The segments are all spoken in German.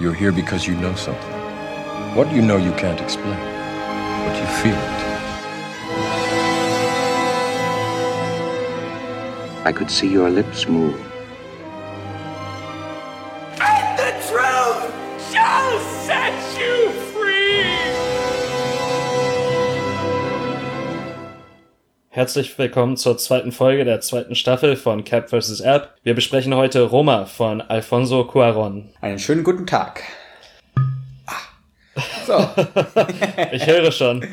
You're here because you know something. What you know you can't explain, but you feel it. I could see your lips move. Herzlich willkommen zur zweiten Folge der zweiten Staffel von Cap vs. App. Wir besprechen heute Roma von Alfonso Cuaron. Einen schönen guten Tag. Ah. So, Ich höre schon.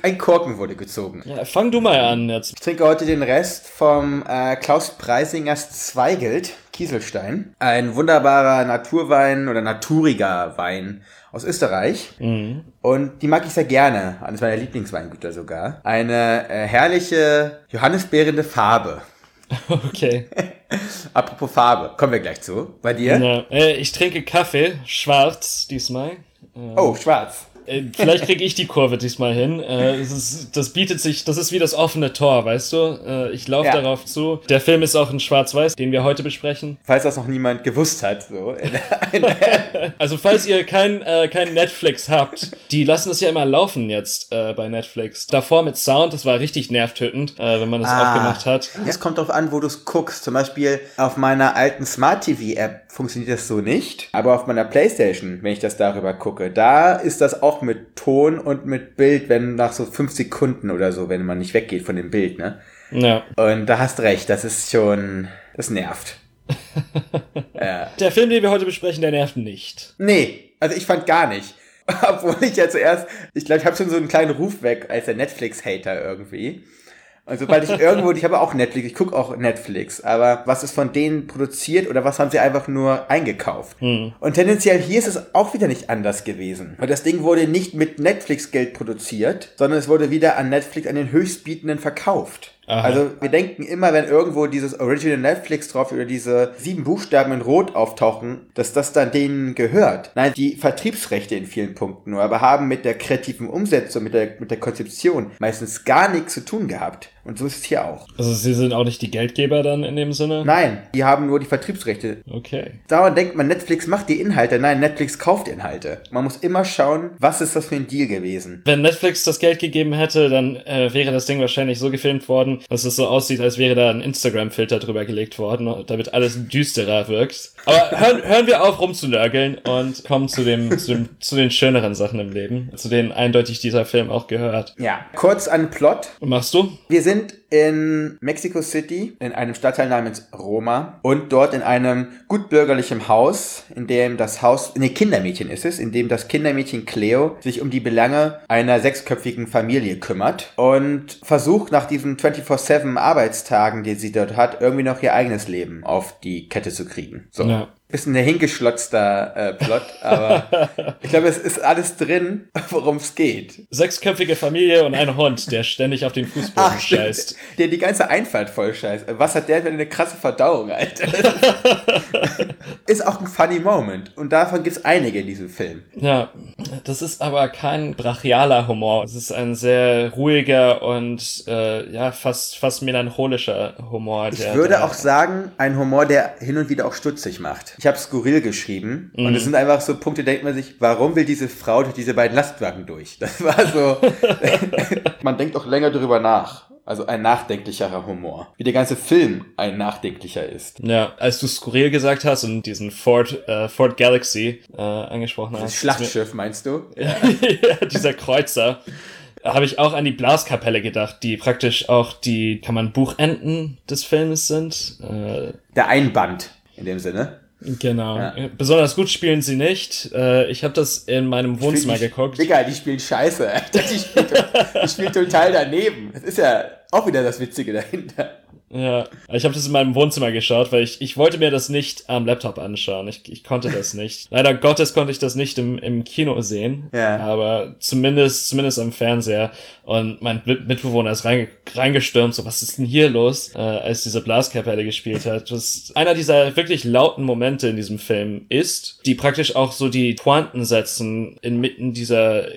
ein Korken wurde gezogen. Ja, fang du mal an jetzt. Ich trinke heute den Rest vom äh, Klaus Preisingers Zweigelt, Kieselstein. Ein wunderbarer Naturwein oder naturiger Wein aus Österreich. Und die mag ich sehr gerne. Eines meiner Lieblingsweingüter sogar. Eine äh, herrliche, johannisbeerende Farbe. Okay. Apropos Farbe, kommen wir gleich zu. Bei dir? Ja, äh, ich trinke Kaffee, schwarz diesmal. Oh, schwarz. Äh, Vielleicht kriege ich die Kurve diesmal hin. Äh, ist, das bietet sich, das ist wie das offene Tor, weißt du? Äh, Ich laufe Ja. darauf zu. Der Film ist auch in Schwarz-Weiß, den wir heute besprechen. Falls das noch niemand gewusst hat. So. Also falls ihr kein, äh, kein Netflix habt, die lassen das ja immer laufen jetzt äh, bei Netflix. Davor mit Sound, das war richtig nervtötend, wenn man das Ah. aufgemacht hat. Es kommt darauf an, wo du es guckst. Zum Beispiel auf meiner alten Smart TV App funktioniert das so nicht. Aber auf meiner Playstation, wenn ich das darüber gucke, da ist das auch mit Ton und mit Bild, wenn nach so fünf Sekunden oder so, wenn man nicht weggeht von dem Bild, ne? Ja. Und da hast recht, das ist schon, das nervt. Der Film, den wir heute besprechen, der nervt nicht. Nee, also ich fand gar nicht. Obwohl ich ja zuerst, ich glaube, ich habe schon so einen kleinen Ruf weg als der Netflix-Hater irgendwie. Und sobald ich irgendwo, ich habe auch Netflix, ich gucke auch Netflix, aber was ist von denen produziert oder was haben sie einfach nur eingekauft? Und tendenziell hier ist es auch wieder nicht anders gewesen. Weil das Ding wurde nicht mit Netflix-Geld produziert, sondern es wurde wieder an Netflix an den Höchstbietenden verkauft. Aha. Also wir denken immer, wenn irgendwo dieses Original Netflix drauf oder diese sieben Buchstaben in Rot auftauchen, dass das dann denen gehört. Nein, die Vertriebsrechte in vielen Punkten nur, aber haben mit der kreativen Umsetzung, mit der, mit der Konzeption meistens gar nichts zu tun gehabt. Und so ist es hier auch. Also sie sind auch nicht die Geldgeber dann in dem Sinne? Nein, die haben nur die Vertriebsrechte. Okay. Dauernd denkt man, Netflix macht die Inhalte. Nein, Netflix kauft Inhalte. Man muss immer schauen, was ist das für ein Deal gewesen. Wenn Netflix das Geld gegeben hätte, dann äh, wäre das Ding wahrscheinlich so gefilmt worden, dass es so aussieht, als wäre da ein Instagram-Filter drüber gelegt worden, damit alles düsterer wirkt. Aber hören, hören wir auf rumzunörgeln und kommen zu dem, zu dem, zu den schöneren Sachen im Leben, zu denen eindeutig dieser Film auch gehört. Ja, kurz an Plot. Und machst du? Wir sind in Mexico City, in einem Stadtteil namens Roma und dort in einem gutbürgerlichen Haus, in dem das Haus, nee, Kindermädchen ist es, in dem das Kindermädchen Cleo sich um die Belange einer sechsköpfigen Familie kümmert und versucht nach diesen 24-7 Arbeitstagen, die sie dort hat, irgendwie noch ihr eigenes Leben auf die Kette zu kriegen. So. Ja. Bisschen hingeschlotzter äh, Plot, aber ich glaube, es ist alles drin, worum es geht. Sechsköpfige Familie und ein Hund, der ständig auf den Fußboden stimmt. scheißt. Der die ganze Einfalt voll scheiße. Was hat der für eine krasse Verdauung, Alter? ist auch ein funny Moment. Und davon gibt's einige in diesem Film. Ja, das ist aber kein brachialer Humor. Es ist ein sehr ruhiger und äh, ja fast fast melancholischer Humor. Ich der würde da- auch sagen, ein Humor, der hin und wieder auch stutzig macht. Ich habe skurril geschrieben und es sind einfach so Punkte, denkt man sich, warum will diese Frau durch diese beiden Lastwagen durch? Das war so. man denkt auch länger drüber nach. Also ein nachdenklicherer Humor. Wie der ganze Film ein nachdenklicher ist. Ja, als du skurril gesagt hast und diesen Ford äh, Ford Galaxy äh, angesprochen Das hast, Schlachtschiff, meinst du? ja, dieser Kreuzer. Habe ich auch an die Blaskapelle gedacht, die praktisch auch die, kann man Buchenden des Filmes sind. Äh, Der Einband in dem Sinne. Genau. Ja. Besonders gut spielen sie nicht. Äh, ich habe das in meinem Wohnzimmer die, geguckt. Digga, die spielen scheiße. Alter. Die spielen, die spielen total daneben. Das ist ja auch wieder das Witzige dahinter. Ja, ich habe das in meinem Wohnzimmer geschaut, weil ich, ich wollte mir das nicht am Laptop anschauen. Ich, ich konnte das nicht. Leider Gottes konnte ich das nicht im, im Kino sehen. Ja. Aber zumindest, zumindest am Fernseher. Und mein Mit- Mitbewohner ist reinge reingestürmt, so, was ist denn hier los, äh, als diese Blaskapelle gespielt hat. Das einer dieser wirklich lauten Momente in diesem Film ist, die praktisch auch so die Pointen setzen inmitten dieser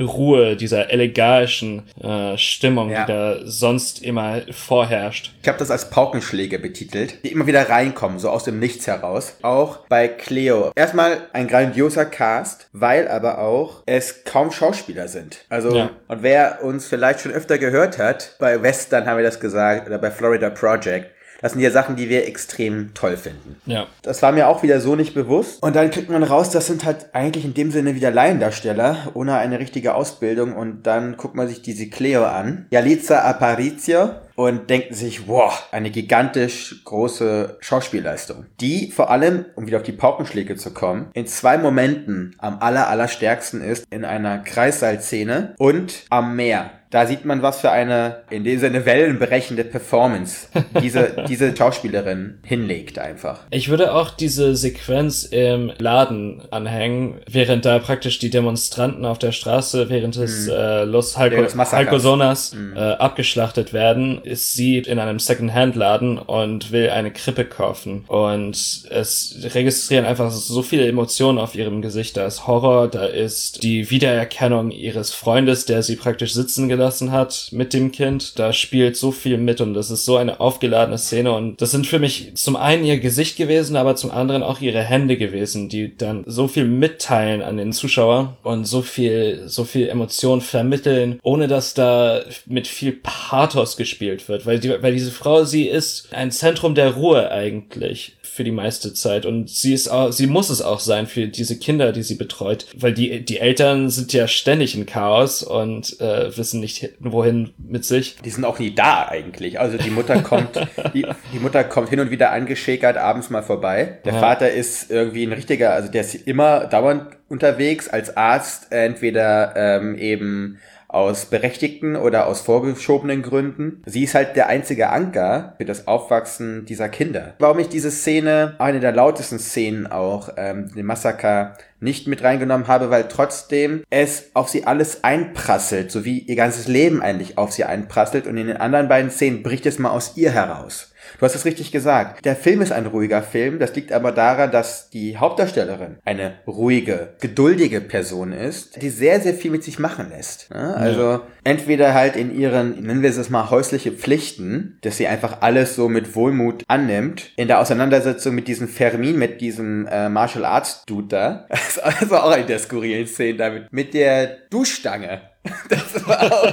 Ruhe, dieser elegantischen äh, Stimmung, Ja. die da sonst immer vorherrscht. Ich habe das als Paukenschläge betitelt, die immer wieder reinkommen, so aus dem Nichts heraus. Auch bei Cleo. Erstmal ein grandioser Cast, weil aber auch es kaum Schauspieler sind. Also, Ja. und wer uns vielleicht schon öfter gehört hat, bei Western haben wir das gesagt, oder bei Florida Project, das sind ja Sachen, die wir extrem toll finden. Ja. Das war mir auch wieder so nicht bewusst. Und dann kriegt man raus, das sind halt eigentlich in dem Sinne wieder Laiendarsteller, ohne eine richtige Ausbildung. Und dann guckt man sich diese Cleo an. Yalitza Aparicio. Und denkt sich, wow, eine gigantisch große Schauspielleistung. Die vor allem, um wieder auf die Paukenschläge zu kommen, in zwei Momenten am aller, allerstärksten ist. In einer Kreissaal-Szene und am Meer. Da sieht man, was für eine, in dem Sinne, wellenbrechende Performance diese, diese Schauspielerin hinlegt einfach. Ich würde auch diese Sequenz im Laden anhängen, während da praktisch die Demonstranten auf der Straße während des äh, Los Halco Massakers. Halcosonas äh, abgeschlachtet werden, ist sie in einem Second-Hand-Laden und will eine Krippe kaufen. Und es registrieren einfach so viele Emotionen auf ihrem Gesicht. Da ist Horror, da ist die Wiedererkennung ihres Freundes, der sie praktisch sitzen gelassen hat mit dem Kind. Da spielt so viel mit und das ist so eine aufgeladene Szene. Und das sind für mich zum einen ihr Gesicht gewesen, aber zum anderen auch ihre Hände gewesen, die dann so viel mitteilen an den Zuschauer und so viel, so viel Emotion vermitteln, ohne dass da mit viel Pathos gespielt wird. Weil, die, weil diese Frau, sie ist ein Zentrum der Ruhe eigentlich für die meiste Zeit und sie ist auch, sie muss es auch sein für diese Kinder, die sie betreut, weil die die Eltern sind ja ständig in Chaos und äh, wissen nicht wohin mit sich. Die sind auch nie da eigentlich. Also die Mutter kommt, die, die Mutter kommt hin und wieder angeschäkert abends mal vorbei. Der Ja. Vater ist irgendwie ein richtiger, also der ist immer dauernd unterwegs als Arzt, entweder ähm, eben aus berechtigten oder aus vorgeschobenen Gründen. Sie ist halt der einzige Anker für das Aufwachsen dieser Kinder. Warum ich diese Szene, eine der lautesten Szenen auch, ähm, den Massaker, nicht mit reingenommen habe, weil trotzdem es auf sie alles einprasselt, so wie ihr ganzes Leben eigentlich auf sie einprasselt und in den anderen beiden Szenen bricht es mal aus ihr heraus. Du hast es richtig gesagt. Der Film ist ein ruhiger Film. Das liegt aber daran, dass die Hauptdarstellerin eine ruhige, geduldige Person ist, die sehr, sehr viel mit sich machen lässt. Ja, also entweder halt in ihren, nennen wir es mal, häusliche Pflichten, dass sie einfach alles so mit Wohlmut annimmt. In der Auseinandersetzung mit diesem Fermin, mit diesem äh, Martial Arts Dude da. Das ist also auch eine der skurrilen Szenen damit. Mit der Duschstange. Das war auch,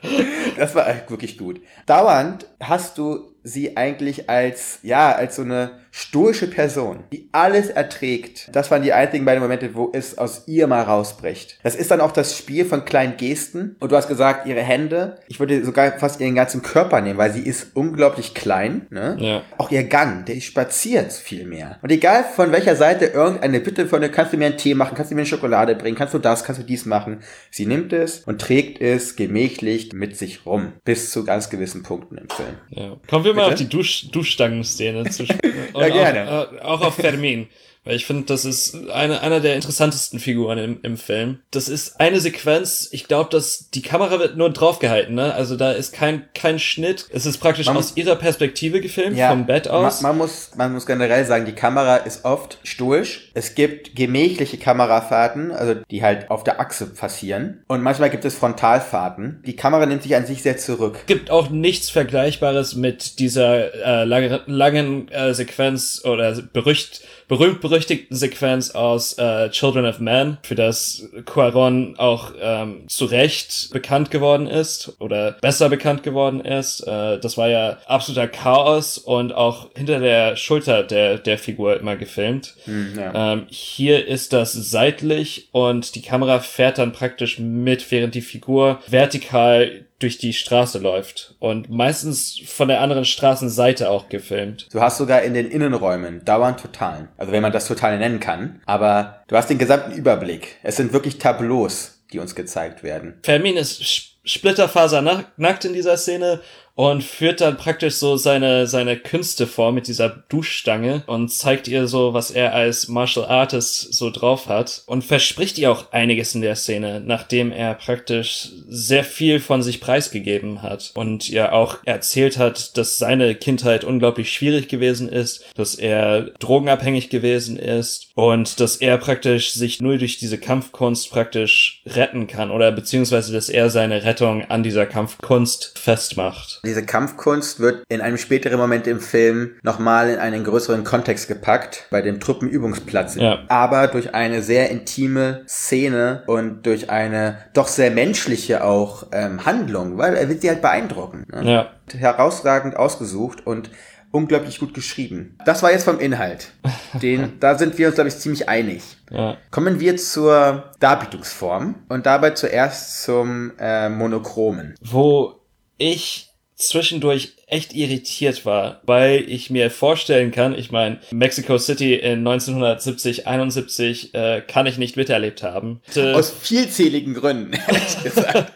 das war wirklich gut. Dauernd hast du sie eigentlich als, ja, als so eine stoische Person, die alles erträgt. Das waren die einzigen beiden Momente, wo es aus ihr mal rausbricht. Das ist dann auch das Spiel von kleinen Gesten. Und du hast gesagt, ihre Hände, ich würde sogar fast ihren ganzen Körper nehmen, weil sie ist unglaublich klein. Ne? Ja. Auch ihr Gang, der spaziert viel mehr. Und egal von welcher Seite irgendeine Bitte von dir, kannst du mir einen Tee machen, kannst du mir eine Schokolade bringen, kannst du das, kannst du dies machen. Sie nimmt es und trägt es gemächlich mit sich rum. Bis zu ganz gewissen Punkten im Film. Ja. Kommen wir mal Bitte? auf die Dusch Duschstangen-Szene zu sprechen. Ja, gerne. Auch, äh, auch auf Fermin. Weil ich finde, das ist eine, einer der interessantesten Figuren im, im Film. Das ist eine Sequenz, ich glaube, dass die Kamera wird nur draufgehalten, ne? Also da ist kein, kein Schnitt. Es ist praktisch Man- aus ihrer Perspektive gefilmt, vom Bett aus. Man, man, muss, man muss generell sagen, die Kamera ist oft stoisch. Es gibt gemächliche Kamerafahrten, also die halt auf der Achse passieren. Und manchmal gibt es Frontalfahrten. Die Kamera nimmt sich an sich sehr zurück. gibt auch nichts Vergleichbares mit dieser äh, lange, langen äh, Sequenz oder berücht, berühmt-berüchtigten Sequenz aus äh, Children of Men, für das Cuaron auch ähm, zu Recht bekannt geworden ist oder besser bekannt geworden ist. Äh, das war ja absoluter Chaos und auch hinter der Schulter der, der Figur immer gefilmt. ja. Ähm, hier ist das seitlich und die Kamera fährt dann praktisch mit, während die Figur vertikal durch die Straße läuft und meistens von der anderen Straßenseite auch gefilmt. Du hast sogar in den Innenräumen dauernd Totalen. Also wenn man das Totale nennen kann. Aber du hast den gesamten Überblick. Es sind wirklich Tableaus, die uns gezeigt werden. Fermin ist splitterfasernackt in dieser Szene und führt dann praktisch so seine, seine Künste vor mit dieser Duschstange und zeigt ihr so, was er als Martial Artist so drauf hat und verspricht ihr auch einiges in der Szene, nachdem er praktisch sehr viel von sich preisgegeben hat und ihr auch erzählt hat, dass seine Kindheit unglaublich schwierig gewesen ist, dass er drogenabhängig gewesen ist und dass er praktisch sich nur durch diese Kampfkunst praktisch retten kann oder beziehungsweise, dass er seine Rettung an dieser Kampfkunst festmacht. Diese Kampfkunst wird in einem späteren Moment im Film nochmal in einen größeren Kontext gepackt, bei dem Truppenübungsplatz. Ja. Aber durch eine sehr intime Szene und durch eine doch sehr menschliche auch ähm, Handlung, weil er wird sie halt beeindrucken. Ne? Ja. Herausragend ausgesucht und unglaublich gut geschrieben. Das war jetzt vom Inhalt. Den, da sind wir uns, glaube ich, ziemlich einig. Ja. Kommen wir zur Darbietungsform und dabei zuerst zum äh, Monochromen. Wo ich zwischendurch echt irritiert war, weil ich mir vorstellen kann, ich meine, Mexico City in 1970, 71 äh, kann ich nicht miterlebt haben. Aus vielzähligen Gründen, ehrlich gesagt.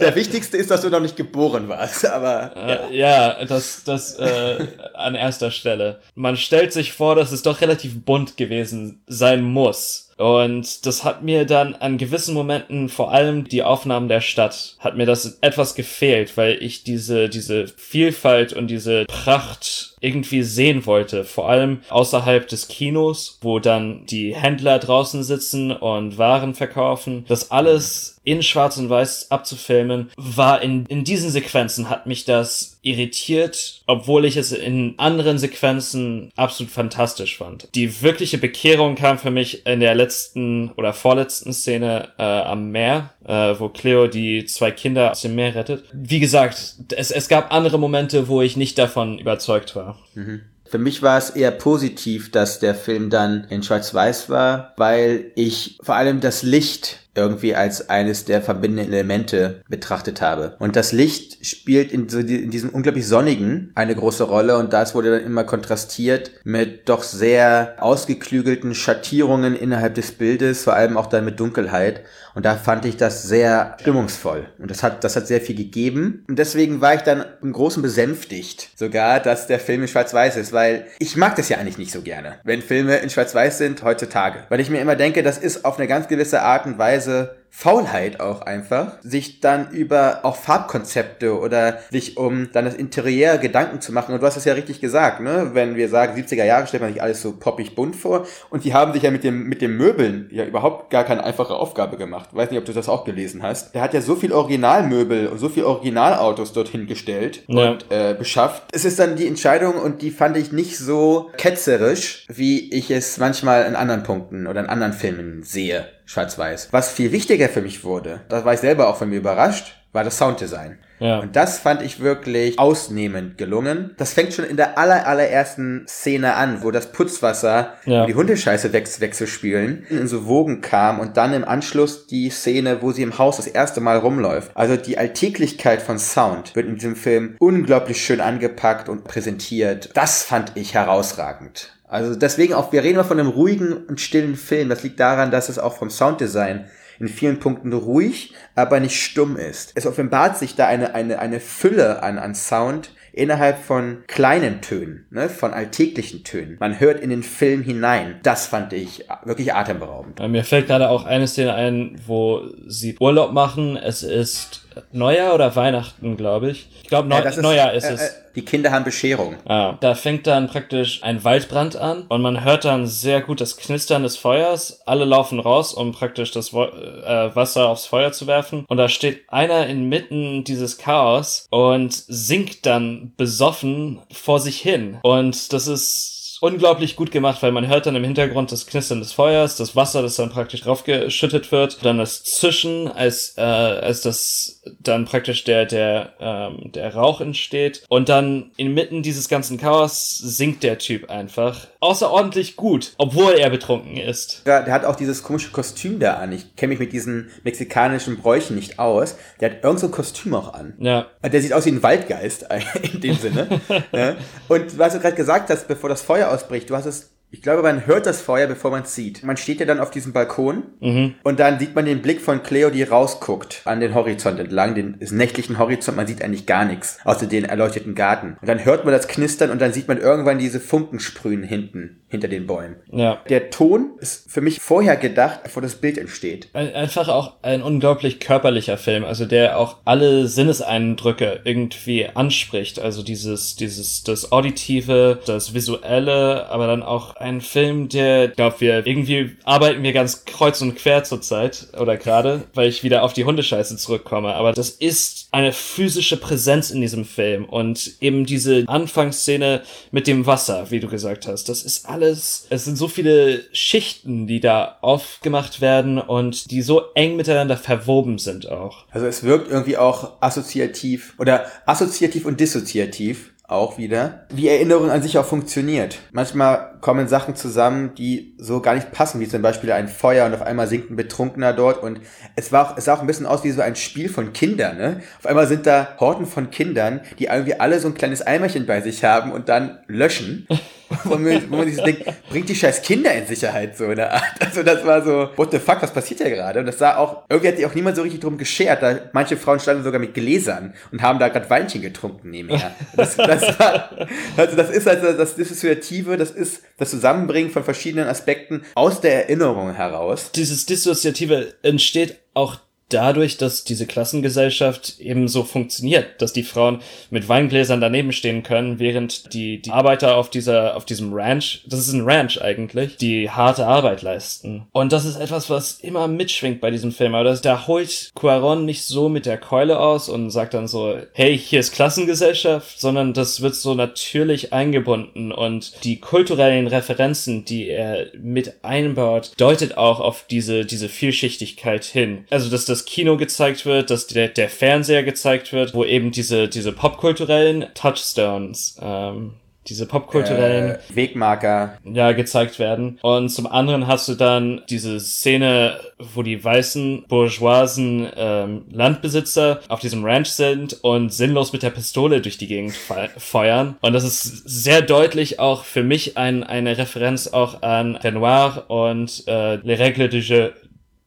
Der wichtigste ist, dass du noch nicht geboren warst, aber ja. Äh, ja, das, das äh, an erster Stelle. Man stellt sich vor, dass es doch relativ bunt gewesen sein muss. Und das hat mir dann an gewissen Momenten, vor allem die Aufnahmen der Stadt, hat mir das etwas gefehlt, weil ich diese, diese Vielfalt und diese Pracht irgendwie sehen wollte. Vor allem außerhalb des Kinos, wo dann die Händler draußen sitzen und Waren verkaufen. Das alles in Schwarz und Weiß abzufilmen, war in, in diesen Sequenzen hat mich das irritiert, obwohl ich es in anderen Sequenzen absolut fantastisch fand. Die wirkliche Bekehrung kam für mich in der letzten oder vorletzten Szene äh, am Meer, äh, wo Cleo die zwei Kinder aus dem Meer rettet. Wie gesagt, es, es gab andere Momente, wo ich nicht davon überzeugt war. Mhm. Für mich war es eher positiv, dass der Film dann in Schwarz-Weiß war, weil ich vor allem das Licht irgendwie als eines der verbindenden Elemente betrachtet habe. Und das Licht spielt in, so die, in diesem unglaublich sonnigen eine große Rolle und das wurde dann immer kontrastiert mit doch sehr ausgeklügelten Schattierungen innerhalb des Bildes, vor allem auch dann mit Dunkelheit. Und da fand ich das sehr stimmungsvoll. Und das hat, das hat sehr viel gegeben. Und deswegen war ich dann im Großen besänftigt, sogar, dass der Film in Schwarz-Weiß ist, weil ich mag das ja eigentlich nicht so gerne, wenn Filme in Schwarz-Weiß sind heutzutage. Weil ich mir immer denke, das ist auf eine ganz gewisse Art und Weise Eliza Faulheit auch einfach, sich dann über auch Farbkonzepte oder sich um dann das Interieur Gedanken zu machen. Und du hast es ja richtig gesagt, ne? Wenn wir sagen 70er Jahre, stellt man sich alles so poppig bunt vor. Und die haben sich ja mit dem, mit dem Möbeln ja überhaupt gar keine einfache Aufgabe gemacht. Weiß nicht, ob du das auch gelesen hast. Der hat ja so viel Originalmöbel und so viel Originalautos dorthin gestellt Ja. und äh, beschafft. Es ist dann die Entscheidung und die fand ich nicht so ketzerisch, wie ich es manchmal in anderen Punkten oder in anderen Filmen sehe. Schwarz-Weiß. Was viel wichtiger für mich wurde, da war ich selber auch von mir überrascht, war das Sounddesign. Ja. Und das fand ich wirklich ausnehmend gelungen. Das fängt schon in der aller, allerersten Szene an, wo das Putzwasser Ja. und die Hundescheiße wechs wechselspielen, in so Wogen kam und dann im Anschluss die Szene, wo sie im Haus das erste Mal rumläuft. Also die Alltäglichkeit von Sound wird in diesem Film unglaublich schön angepackt und präsentiert. Das fand ich herausragend. Also deswegen auch, wir reden immer von einem ruhigen und stillen Film. Das liegt daran, dass es auch vom Sounddesign in vielen Punkten ruhig, aber nicht stumm ist. Es offenbart sich da eine, eine, eine Fülle an, an Sound innerhalb von kleinen Tönen, ne, von alltäglichen Tönen. Man hört in den Film hinein. Das fand ich wirklich atemberaubend. Mir fällt gerade auch eine Szene ein, wo sie Urlaub machen. Es ist Neujahr oder Weihnachten, glaube ich. Ich glaube, Neu Ja, das Neujahr ist äh, es. Äh, die Kinder haben Bescherung. Ah, da fängt dann praktisch ein Waldbrand an und man hört dann sehr gut das Knistern des Feuers. Alle laufen raus, um praktisch das Wo äh, Wasser aufs Feuer zu werfen. Und da steht einer inmitten dieses Chaos und singt dann besoffen vor sich hin. Und das ist unglaublich gut gemacht, weil man hört dann im Hintergrund das Knistern des Feuers, das Wasser, das dann praktisch draufgeschüttet wird, dann das Zischen, als äh, als das dann praktisch der der ähm, der Rauch entsteht und dann inmitten dieses ganzen Chaos singt der Typ einfach außerordentlich gut, obwohl er betrunken ist. Ja, der hat auch dieses komische Kostüm da an. Ich kenne mich mit diesen mexikanischen Bräuchen nicht aus. Der hat irgend so ein Kostüm auch an. Ja, Der sieht aus wie ein Waldgeist in dem Sinne. ja. Und was du gerade gesagt hast, bevor das Feuer ausbricht, du hast es ich glaube, man hört das Feuer, bevor man es sieht. Man steht ja dann auf diesem Balkon Mhm. und dann sieht man den Blick von Cleo, die rausguckt an den Horizont entlang, den nächtlichen Horizont. Man sieht eigentlich gar nichts, außer den erleuchteten Garten. Und dann hört man das Knistern und dann sieht man irgendwann diese Funken sprühen hinten, hinter den Bäumen. Ja. Der Ton ist für mich vorher gedacht, bevor das Bild entsteht. Ein- Einfach auch ein unglaublich körperlicher Film, also der auch alle Sinneseindrücke irgendwie anspricht. Also dieses, dieses, das Auditive, das Visuelle, aber dann auch ein Film, der, ich glaube, wir irgendwie arbeiten wir ganz kreuz und quer zurzeit oder gerade, weil ich wieder auf die Hundescheiße zurückkomme. Aber das ist eine physische Präsenz in diesem Film und eben diese Anfangsszene mit dem Wasser, wie du gesagt hast. Das ist alles, es sind so viele Schichten, die da aufgemacht werden und die so eng miteinander verwoben sind auch. Also es wirkt irgendwie auch assoziativ oder assoziativ und dissoziativ auch wieder, wie Erinnerung an sich auch funktioniert. Manchmal kommen Sachen zusammen, die so gar nicht passen, wie zum Beispiel ein Feuer und auf einmal sinkt ein Betrunkener dort und es war auch, es sah auch ein bisschen aus wie so ein Spiel von Kindern, ne? Auf einmal sind da Horten von Kindern, die irgendwie alle so ein kleines Eimerchen bei sich haben und dann löschen. wo man, sich so denkt, bringt die scheiß Kinder in Sicherheit, so eine Art. Also das war so, what the fuck, was passiert hier gerade? Und das sah auch, irgendwie hat sich auch niemand so richtig drum geschert. Da, manche Frauen standen sogar mit Gläsern und haben da gerade Weinchen getrunken nebenher. Das, das war, also das ist also das Dissoziative, das ist das Zusammenbringen von verschiedenen Aspekten aus der Erinnerung heraus. Dieses Dissoziative entsteht auch dadurch, dass diese Klassengesellschaft eben so funktioniert, dass die Frauen mit Weingläsern daneben stehen können, während die, die Arbeiter auf dieser, auf diesem Ranch, das ist ein Ranch eigentlich, die harte Arbeit leisten. Und das ist etwas, was immer mitschwingt bei diesem Film. Aber das, da holt Cuaron nicht so mit der Keule aus und sagt dann so, hey, hier ist Klassengesellschaft, sondern das wird so natürlich eingebunden und die kulturellen Referenzen, die er mit einbaut, deutet auch auf diese, diese Vielschichtigkeit hin. Also, dass das Kino gezeigt wird, dass der, der Fernseher gezeigt wird, wo eben diese, diese popkulturellen Touchstones, ähm, diese popkulturellen Äh, Wegmarker. ja, gezeigt werden. Und zum anderen hast du dann diese Szene, wo die weißen bourgeoisen ähm, Landbesitzer auf diesem Ranch sind und sinnlos mit der Pistole durch die Gegend fe feuern. Und das ist sehr deutlich auch für mich ein, eine Referenz auch an Renoir und äh, Les Règles du Jeu.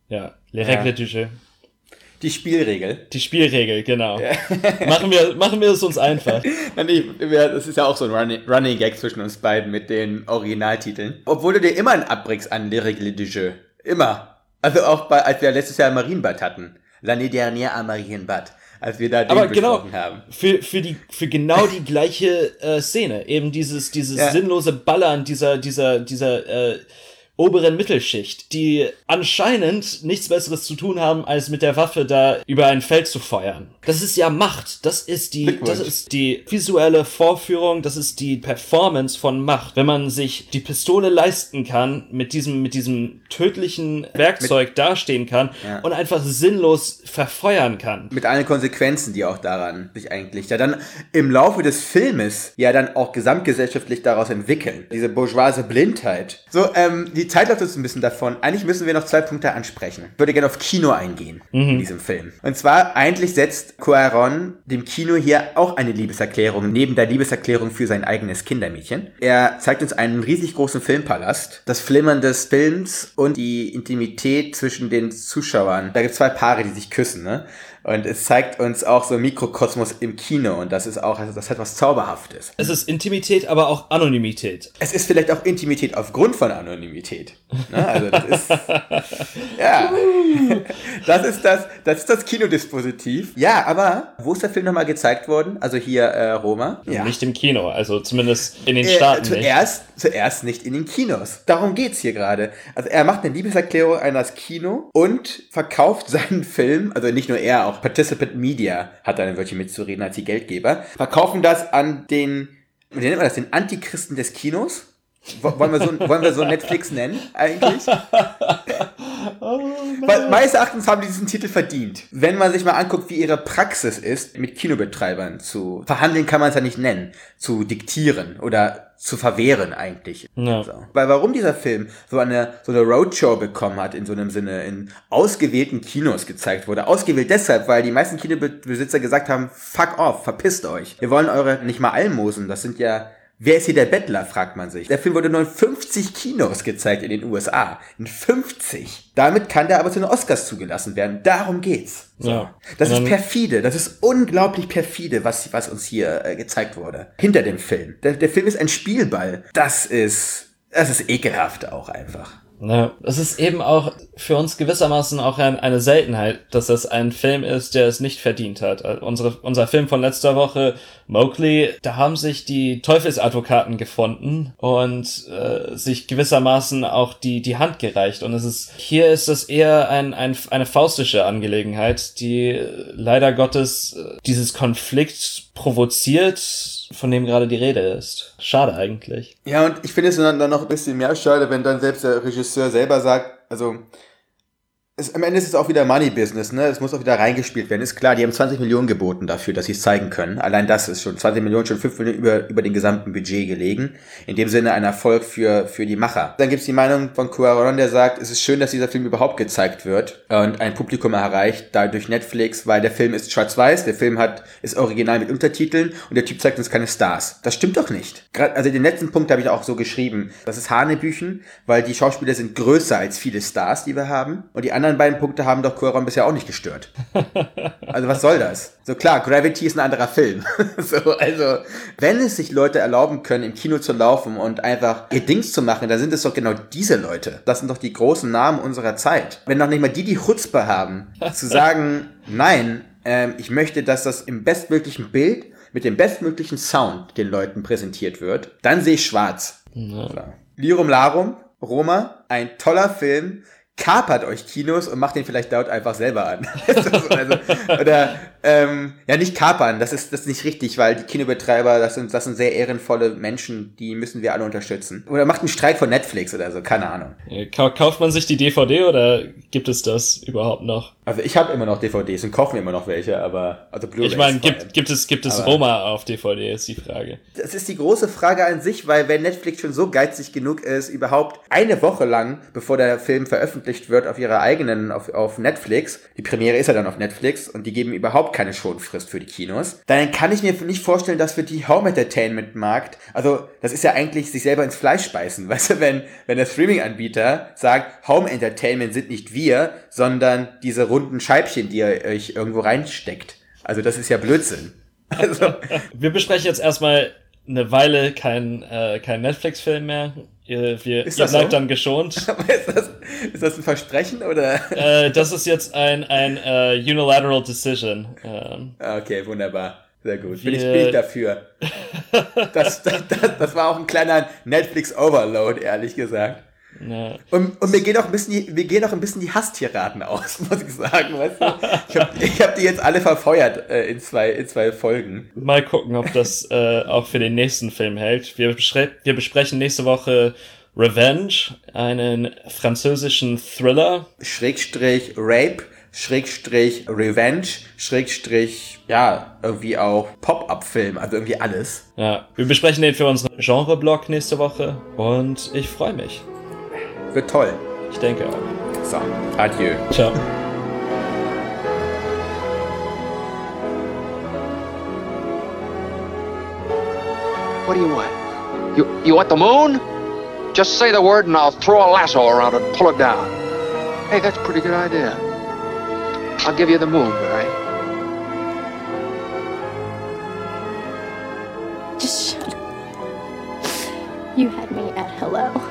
Ja, Les Ja. Règles du Jeu. Die Spielregel. Die Spielregel, genau. machen wir, machen wir es uns einfach. Das ist ja auch so ein Running, Running Gag zwischen uns beiden mit den Originaltiteln. Obwohl du dir immer einen abbringst an Règles du Jeu. Immer. Also auch bei, als wir letztes Jahr Marienbad hatten. L'année dernière à Marienbad. Als wir da den Aber genau, haben. für, für, die, für genau die gleiche äh, Szene. Eben dieses, dieses Ja. sinnlose Ballern dieser, dieser, dieser äh, oberen Mittelschicht, die anscheinend nichts Besseres zu tun haben, als mit der Waffe da über ein Feld zu feuern. Das ist ja Macht. Das ist die, das ist die visuelle Vorführung, das ist die Performance von Macht. Wenn man sich die Pistole leisten kann, mit diesem, mit diesem tödlichen Werkzeug dastehen kann Ja. und einfach sinnlos verfeuern kann. Mit allen Konsequenzen, die auch daran sich eigentlich ja dann im Laufe des Filmes ja dann auch gesamtgesellschaftlich daraus entwickeln. Diese bourgeoise Blindheit. So, ähm, die Zeit läuft uns ein bisschen davon. Eigentlich müssen wir noch zwei Punkte ansprechen. Ich würde gerne auf Kino eingehen in diesem Film. Und zwar, eigentlich setzt Cuaron dem Kino hier auch eine Liebeserklärung neben der Liebeserklärung für sein eigenes Kindermädchen. Er zeigt uns einen riesig großen Filmpalast, das Flimmern des Films und die Intimität zwischen den Zuschauern. Da gibt es zwei Paare, die sich küssen, ne? Und es zeigt uns auch so Mikrokosmos im Kino und das ist auch, also das hat was Zauberhaftes. Es ist Intimität, aber auch Anonymität. Es ist vielleicht auch Intimität aufgrund von Anonymität. Ne? Also das ist, ja, das ist das, das ist das Kinodispositiv. Ja, aber wo ist der Film nochmal gezeigt worden? Also hier äh, Roma. Ja. Nicht im Kino, also zumindest in den Äh, Staaten nicht. zuerst, zuerst nicht in den Kinos. Darum geht's hier gerade. Also er macht eine Liebeserklärung an das Kino und verkauft seinen Film, also nicht nur er, auch Participant Media hat da ein Wörtchen mitzureden als die Geldgeber, verkaufen das an den, wie nennt man das, den Antichristen des Kinos? Wo- Wollen wir so, wollen wir so Netflix nennen, eigentlich? Weil meines Erachtens haben die diesen Titel verdient. Wenn man sich mal anguckt, wie ihre Praxis ist, mit Kinobetreibern zu verhandeln, kann man es ja nicht nennen, zu diktieren oder zu verwehren eigentlich. Ja. So. Weil warum dieser Film so eine so eine Roadshow bekommen hat in so einem Sinne in ausgewählten Kinos gezeigt wurde. Ausgewählt deshalb, weil die meisten Kinobesitzer gesagt haben, fuck off, verpisst euch. Wir wollen eure nicht mal Almosen, das sind ja Wer ist hier der Bettler, fragt man sich. Der Film wurde nur in 50 Kinos gezeigt in den USA. In 50. Damit kann der aber zu den Oscars zugelassen werden. Darum geht's. So. Ja. Das ist perfide. Das ist unglaublich perfide, was, was uns hier äh, gezeigt wurde. Hinter dem Film. Der, der Film ist ein Spielball. Das ist, das ist ekelhaft auch einfach. Ja, es ist eben auch für uns gewissermaßen auch ein, eine Seltenheit, dass das ein Film ist, der es nicht verdient hat. Also unsere, unser Film von letzter Woche, Mowgli, da haben sich die Teufelsadvokaten gefunden und äh, sich gewissermaßen auch die, die Hand gereicht. Und es ist, hier ist es eher ein, ein, eine faustische Angelegenheit, die äh, leider Gottes äh, dieses Konflikt provoziert, von dem gerade die Rede ist. Schade eigentlich. Ja, und ich finde es dann, noch ein bisschen mehr schade, wenn dann selbst der Regisseur selber sagt, also es, am Ende ist es auch wieder Money Business, ne? Es muss auch wieder reingespielt werden. Ist klar, die haben 20 Millionen geboten dafür, dass sie es zeigen können. Allein das ist schon 20 Millionen, schon 5 Millionen über, über den gesamten Budget gelegen. In dem Sinne ein Erfolg für, für die Macher. Dann gibt's die Meinung von Cuaron, der sagt, es ist schön, dass dieser Film überhaupt gezeigt wird und ein Publikum erreicht, da durch Netflix, weil der Film ist schwarz-weiß, der Film hat, ist original mit Untertiteln und der Typ zeigt uns keine Stars. Das stimmt doch nicht. Gerade, also den letzten Punkt habe ich auch so geschrieben. Das ist Hanebüchen, weil die Schauspieler sind größer als viele Stars, die wir haben. Und die anderen beiden Punkte haben doch Cuaron bisher auch nicht gestört. Also was soll das? So klar, Gravity ist ein anderer Film. so, also, wenn es sich Leute erlauben können, im Kino zu laufen und einfach ihr Dings zu machen, dann sind es doch genau diese Leute. Das sind doch die großen Namen unserer Zeit. Wenn noch nicht mal die die Chutzpe haben, zu sagen, nein, ähm, ich möchte, dass das im bestmöglichen Bild mit dem bestmöglichen Sound den Leuten präsentiert wird, dann sehe ich schwarz. So. Lirum Larum, Roma, ein toller Film, kapert euch Kinos und macht den vielleicht dort einfach selber an. also, oder, ähm, ja, nicht kapern, das ist, das ist nicht richtig, weil die Kinobetreiber, das sind, das sind sehr ehrenvolle Menschen, die müssen wir alle unterstützen. Oder macht einen Streik von Netflix oder so, keine Ahnung. Äh, kau- Kauft man sich die DVD oder gibt es das überhaupt noch? Also ich habe immer noch DVDs und kaufe mir immer noch welche, aber, also Blu-rays Ich meine, gibt, gibt es, gibt es Aber- Roma auf DVD, ist die Frage. Das ist die große Frage an sich, weil wenn Netflix schon so geizig genug ist, überhaupt eine Woche lang, bevor der Film veröffentlicht wird, auf ihrer eigenen, auf, auf Netflix, die Premiere ist ja dann auf Netflix und die geben überhaupt keine Schonfrist für die Kinos, dann kann ich mir nicht vorstellen, dass für die Home Entertainment Markt, also das ist ja eigentlich sich selber ins Fleisch beißen, weißt du, wenn, wenn der Streaming-Anbieter sagt, Home Entertainment sind nicht wir, sondern diese runden Scheibchen, die ihr euch irgendwo reinsteckt. Also das ist ja Blödsinn. Also, Wir besprechen jetzt erstmal eine Weile kein, äh, kein Netflix-Film mehr. Ihr, wir, Ist ihr das bleibt so? dann geschont. ist das, ist das ein Versprechen oder? äh, das ist jetzt ein, ein äh, Unilateral Decision. Ähm, Ah, Okay, wunderbar. Sehr gut. Bin ich, bin ich dafür. Das, das, das, das war auch ein kleiner Netflix-Overload, ehrlich gesagt. Ja. Und, und mir gehen auch ein bisschen, die, mir gehen auch ein bisschen die Hasstiraden aus, muss ich sagen, weißt du? Ich habe ich hab die jetzt alle verfeuert äh, in, zwei, in zwei Folgen. Mal gucken, ob das äh, auch für den nächsten Film hält. Wir, wir besprechen nächste Woche Revenge, einen französischen Thriller. Schrägstrich Rape, Schrägstrich Revenge, Schrägstrich, ja, irgendwie auch Pop-Up-Film, also irgendwie alles. Ja, wir besprechen den für unseren Genre-Blog nächste Woche und ich freue mich. Wird toll. Ich denke auch. So, adieu. Ciao. What do you want? You you want the moon? Just say the word and I'll throw a lasso around it and pull it down. Hey, that's a pretty good idea. I'll give you the moon, Barry. Just shut up. You had me at hello.